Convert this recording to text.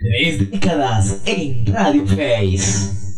Três décadas em Radio Face.